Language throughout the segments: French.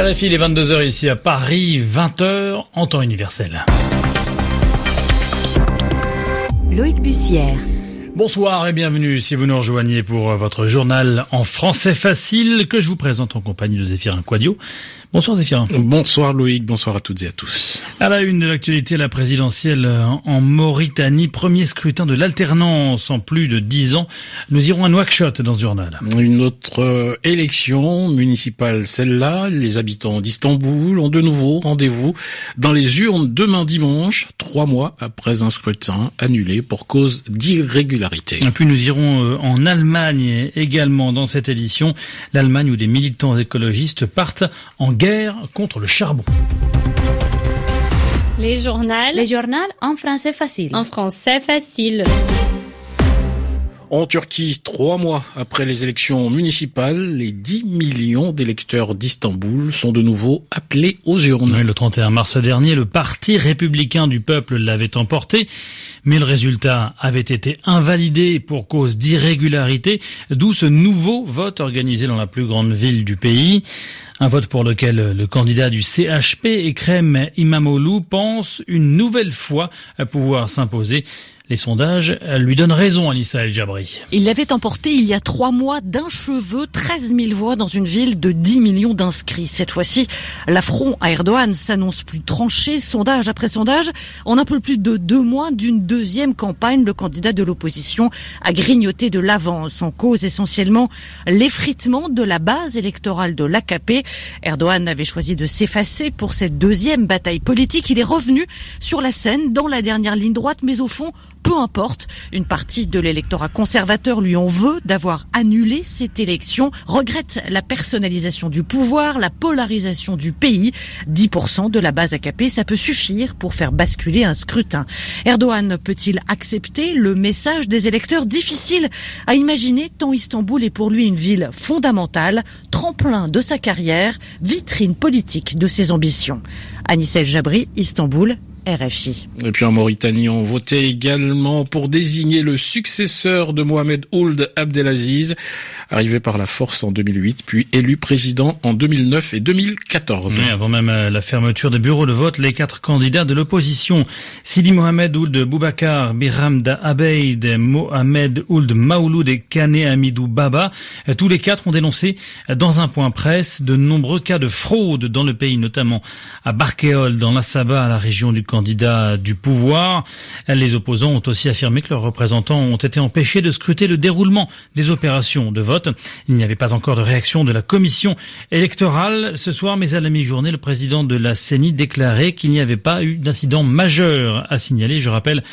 RFI, les 22h ici à Paris, 20h en temps universel. Loïc Bussière. Bonsoir et bienvenue si vous nous rejoignez pour votre journal en français facile que je vous présente en compagnie de Zéphirin Quadio. Bonsoir Zéphirin. Bonsoir Loïc, bonsoir à toutes et à tous. À la une de l'actualité, la présidentielle en Mauritanie, premier scrutin de l'alternance en plus de dix ans. Nous irons à Nouakchott dans ce journal. Une autre euh, élection municipale, celle-là, les habitants d'Istanbul ont de nouveau rendez-vous dans les urnes demain dimanche, trois mois après un scrutin annulé pour cause d'irrégularité. Et puis nous irons euh, en Allemagne également dans cette édition, l'Allemagne où des militants écologistes partent en guerre contre le charbon. Les journaux. Les journaux en français facile. En français facile. En Turquie, trois mois après les élections municipales, les 10 millions d'électeurs d'Istanbul sont de nouveau appelés aux urnes. Oui, le 31 mars dernier, le Parti républicain du peuple l'avait emporté, mais le résultat avait été invalidé pour cause d'irrégularité, d'où ce nouveau vote organisé dans la plus grande ville du pays. Un vote pour lequel le candidat du CHP, Ekrem Imamoglu, pense une nouvelle fois pouvoir s'imposer. Les sondages lui donnent raison, Alissa El Jabri. Il l'avait emporté il y a trois mois d'un cheveu, 13 000 voix dans une ville de 10 millions d'inscrits. Cette fois-ci, l'affront à Erdogan s'annonce plus tranché, sondage après sondage. En un peu plus de deux mois d'une deuxième campagne, le candidat de l'opposition a grignoté de l'avance en cause essentiellement l'effritement de la base électorale de l'AKP. Erdogan avait choisi de s'effacer pour cette deuxième bataille politique. Il est revenu sur la scène dans la dernière ligne droite, mais au fond, peu importe. Une partie de l'électorat conservateur lui en veut d'avoir annulé cette élection, regrette la personnalisation du pouvoir, la polarisation du pays. 10% de la base AKP, ça peut suffire pour faire basculer un scrutin. Erdogan peut-il accepter le message des électeurs difficile à imaginer tant Istanbul est pour lui une ville fondamentale, tremplin de sa carrière, vitrine politique de ses ambitions. Anissel Jabri, Istanbul, RFI. Et puis en Mauritanie, on votait également pour désigner le successeur de Mohamed Ould Abdelaziz, arrivé par la force en 2008, puis élu président en 2009 et 2014. Mais avant même la fermeture des bureaux de vote, les quatre candidats de l'opposition, Sidi Mohamed Ould Boubacar, Biram Da Abeid, Mohamed Ould Maouloud et Kane Amidou Baba, tous les quatre ont dénoncé dans un point presse de nombreux cas de fraude dans le pays, notamment à Barkéol, dans la Saba, à la région du candidat du pouvoir. Les opposants ont aussi affirmé que leurs représentants ont été empêchés de scruter le déroulement des opérations de vote. Il n'y avait pas encore de réaction de la commission électorale ce soir, mais à la mi-journée, le président de la CENI déclarait qu'il n'y avait pas eu d'incident majeur à signaler. Je rappelle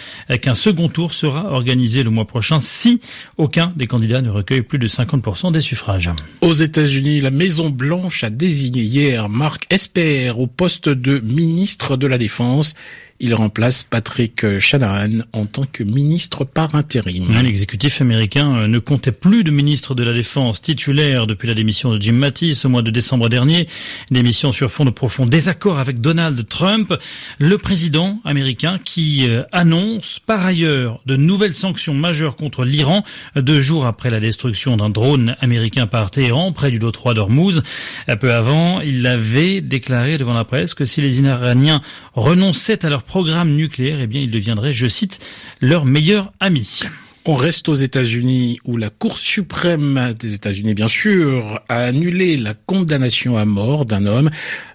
qu'un second tour sera organisé le mois prochain si aucun des candidats ne recueille plus de 50% des suffrages. Aux États-Unis, la Maison Blanche a désigné hier Mark Esper au poste de ministre de la Défense. Il remplace Patrick Shanahan en tant que ministre par intérim. L'exécutif américain ne comptait plus de ministre de la Défense titulaire depuis la démission de Jim Mattis au mois de décembre dernier. Démission sur fond de profond désaccord avec Donald Trump, le président américain qui annonce par ailleurs de nouvelles sanctions majeures contre l'Iran deux jours après la destruction d'un drone américain par Téhéran près du Lot 3 d'Ormuz. Peu avant, il avait déclaré devant la presse que si les Iraniens renonçaient à leur programme nucléaire, eh bien, il deviendrait, je cite, leur meilleur ami. On reste aux États-Unis où la Cour suprême des États-Unis, bien sûr, a annulé la condamnation à mort d'un homme,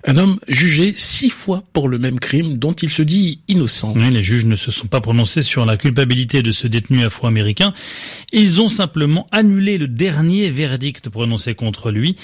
un homme jugé six fois pour le même crime dont il se dit innocent. Oui, les juges ne se sont pas prononcés sur la culpabilité de ce détenu afro-américain. Ils ont simplement annulé le dernier verdict prononcé contre lui.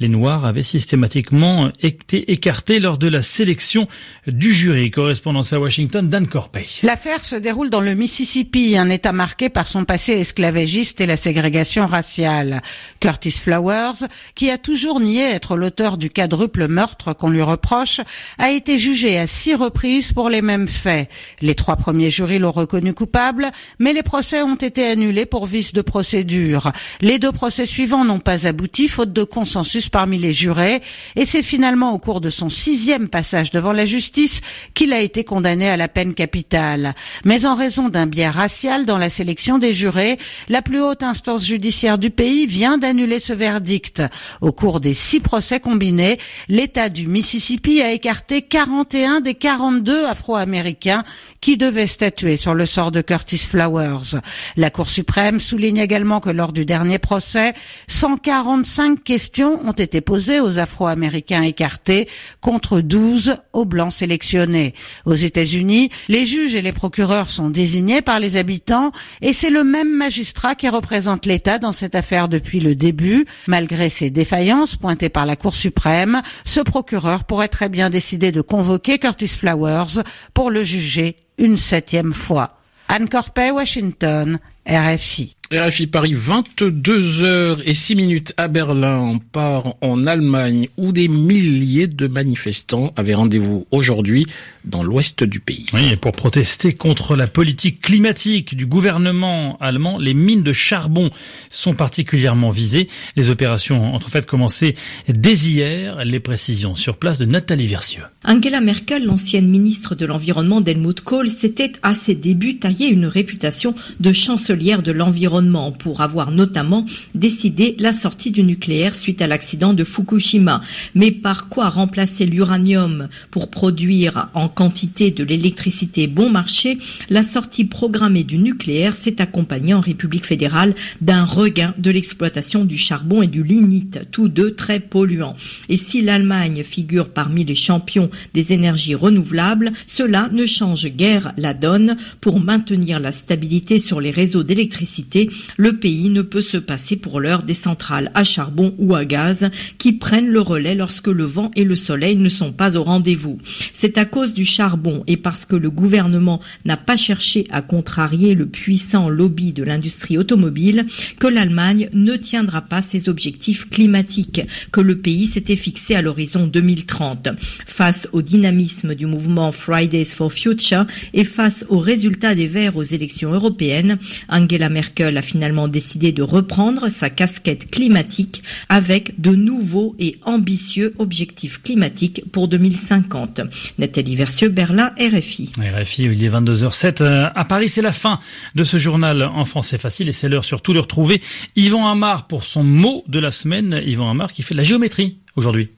Les Noirs avaient systématiquement été écartés lors de la sélection du jury. Correspondance à Washington, Dan Corpey. L'affaire se déroule dans le Mississippi, un État marqué par son passé esclavagiste et la ségrégation raciale. Curtis Flowers, qui a toujours nié être l'auteur du quadruple meurtre qu'on lui reproche, a été jugé à six reprises pour les mêmes faits. Les trois premiers jurys l'ont reconnu coupable, mais les procès ont été annulés pour vice de procédure. Les deux procès suivants n'ont pas abouti, faute de consensus parmi les jurés, et c'est finalement au cours de son sixième passage devant la justice qu'il a été condamné à la peine capitale. Mais en raison d'un biais racial dans la sélection des des jurés, la plus haute instance judiciaire du pays vient d'annuler ce verdict. Au cours des six procès combinés, l'État du Mississippi a écarté 41 des 42 Afro-Américains qui devaient statuer sur le sort de Curtis Flowers. La Cour suprême souligne également que lors du dernier procès, 145 questions ont été posées aux Afro-Américains écartés contre 12 aux Blancs sélectionnés. Aux États-Unis, les juges et les procureurs sont désignés par les habitants et c'est le même magistrat qui représente l'État dans cette affaire depuis le début. Malgré ces défaillances pointées par la Cour suprême, ce procureur pourrait très bien décider de convoquer Curtis Flowers pour le juger une septième fois. Anne Corpet, Washington, RFI. RFI Paris, 22 heures et 6 minutes à Berlin. On part en Allemagne où des milliers de manifestants avaient rendez-vous aujourd'hui dans l'ouest du pays. Oui, et pour protester contre la politique climatique du gouvernement allemand, les mines de charbon sont particulièrement visées. Les opérations ont en fait commencé dès hier. Les précisions sur place de Nathalie Versieux. Angela Merkel, l'ancienne ministre de l'Environnement d'Helmut Kohl, s'était à ses débuts taillé une réputation de chancelière de l'environnement pour avoir notamment décidé la sortie du nucléaire suite à l'accident de Fukushima. Mais par quoi remplacer l'uranium pour produire en quantité de l'électricité bon marché? La sortie programmée du nucléaire s'est accompagnée en République fédérale d'un regain de l'exploitation du charbon et du lignite, tous deux très polluants. Et si l'Allemagne figure parmi les champions des énergies renouvelables, cela ne change guère la donne pour maintenir la stabilité sur les réseaux d'électricité le pays ne peut se passer pour l'heure des centrales à charbon ou à gaz qui prennent le relais lorsque le vent et le soleil ne sont pas au rendez-vous. C'est à cause du charbon et parce que le gouvernement n'a pas cherché à contrarier le puissant lobby de l'industrie automobile que l'Allemagne ne tiendra pas ses objectifs climatiques que le pays s'était fixé à l'horizon 2030. Face au dynamisme du mouvement Fridays for Future et face aux résultats des Verts aux élections européennes, Angela Merkel a finalement décidé de reprendre sa casquette climatique avec de nouveaux et ambitieux objectifs climatiques pour 2050. Nathalie Versieux, Berlin, RFI. RFI, il est 22h07. Euh, à Paris, c'est la fin de ce journal en français facile et c'est l'heure surtout de retrouver Yvan Amar pour son mot de la semaine. Yvan Amar qui fait de la géométrie aujourd'hui.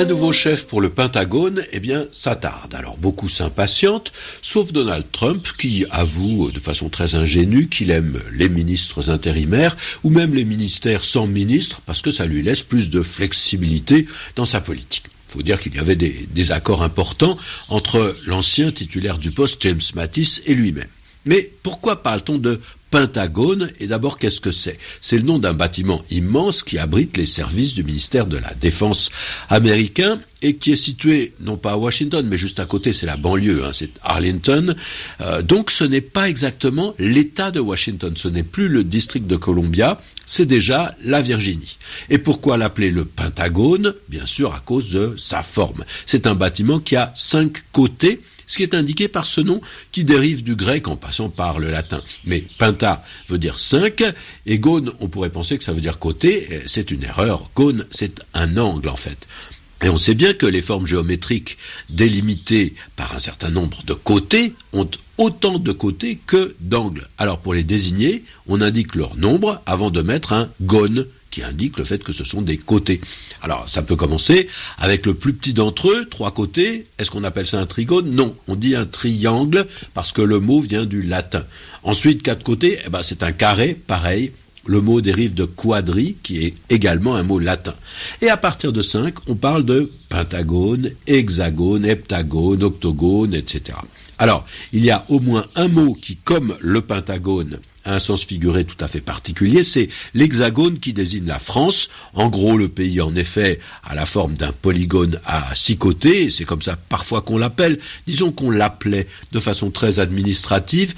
Un nouveau chef pour le Pentagone, eh bien, ça tarde. Alors beaucoup s'impatientent, sauf Donald Trump qui avoue de façon très ingénue qu'il aime les ministres intérimaires ou même les ministères sans ministre parce que ça lui laisse plus de flexibilité dans sa politique. Il faut dire qu'il y avait des, des accords importants entre l'ancien titulaire du poste James Mattis et lui-même. Mais pourquoi parle-t-on de Pentagone. Et d'abord, qu'est-ce que c'est? C'est le nom d'un bâtiment immense qui abrite les services du ministère de la Défense américain et qui est situé non pas à Washington, mais juste à côté, c'est la banlieue, hein, c'est Arlington. Euh, donc ce n'est pas exactement l'État de Washington, ce n'est plus le district de Columbia, c'est déjà la Virginie. Et pourquoi l'appeler le Pentagone? Bien sûr à cause de sa forme. C'est un bâtiment qui a cinq côtés ce qui est indiqué par ce nom qui dérive du grec en passant par le latin. Mais penta veut dire cinq, et gone, on pourrait penser que ça veut dire côté, c'est une erreur. Gone, c'est un angle en fait. Et on sait bien que les formes géométriques délimitées par un certain nombre de côtés ont autant de côtés que d'angles. Alors pour les désigner, on indique leur nombre avant de mettre un gone qui indique le fait que ce sont des côtés. Alors, ça peut commencer avec le plus petit d'entre eux, trois côtés. Est-ce qu'on appelle ça un trigone? Non, on dit un triangle parce que le mot vient du latin. Ensuite, quatre côtés, eh ben, c'est un carré, pareil. Le mot dérive de quadri, qui est également un mot latin. Et à partir de cinq, on parle de pentagone, hexagone, heptagone, octogone, etc. Alors, il y a au moins un mot qui, comme le pentagone, un sens figuré tout à fait particulier, c'est l'hexagone qui désigne la France. En gros, le pays, en effet, a la forme d'un polygone à six côtés, c'est comme ça parfois qu'on l'appelle. Disons qu'on l'appelait de façon très administrative,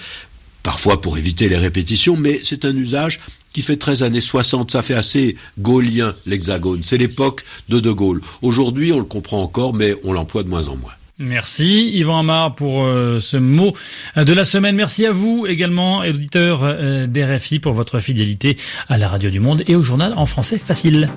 parfois pour éviter les répétitions, mais c'est un usage qui fait 13 années 60, ça fait assez gaulien l'hexagone, c'est l'époque de De Gaulle. Aujourd'hui, on le comprend encore, mais on l'emploie de moins en moins. Merci Yvan Amar pour euh, ce mot de la semaine. Merci à vous également, auditeurs euh, d'RFI, pour votre fidélité à la radio du monde et au journal en français facile.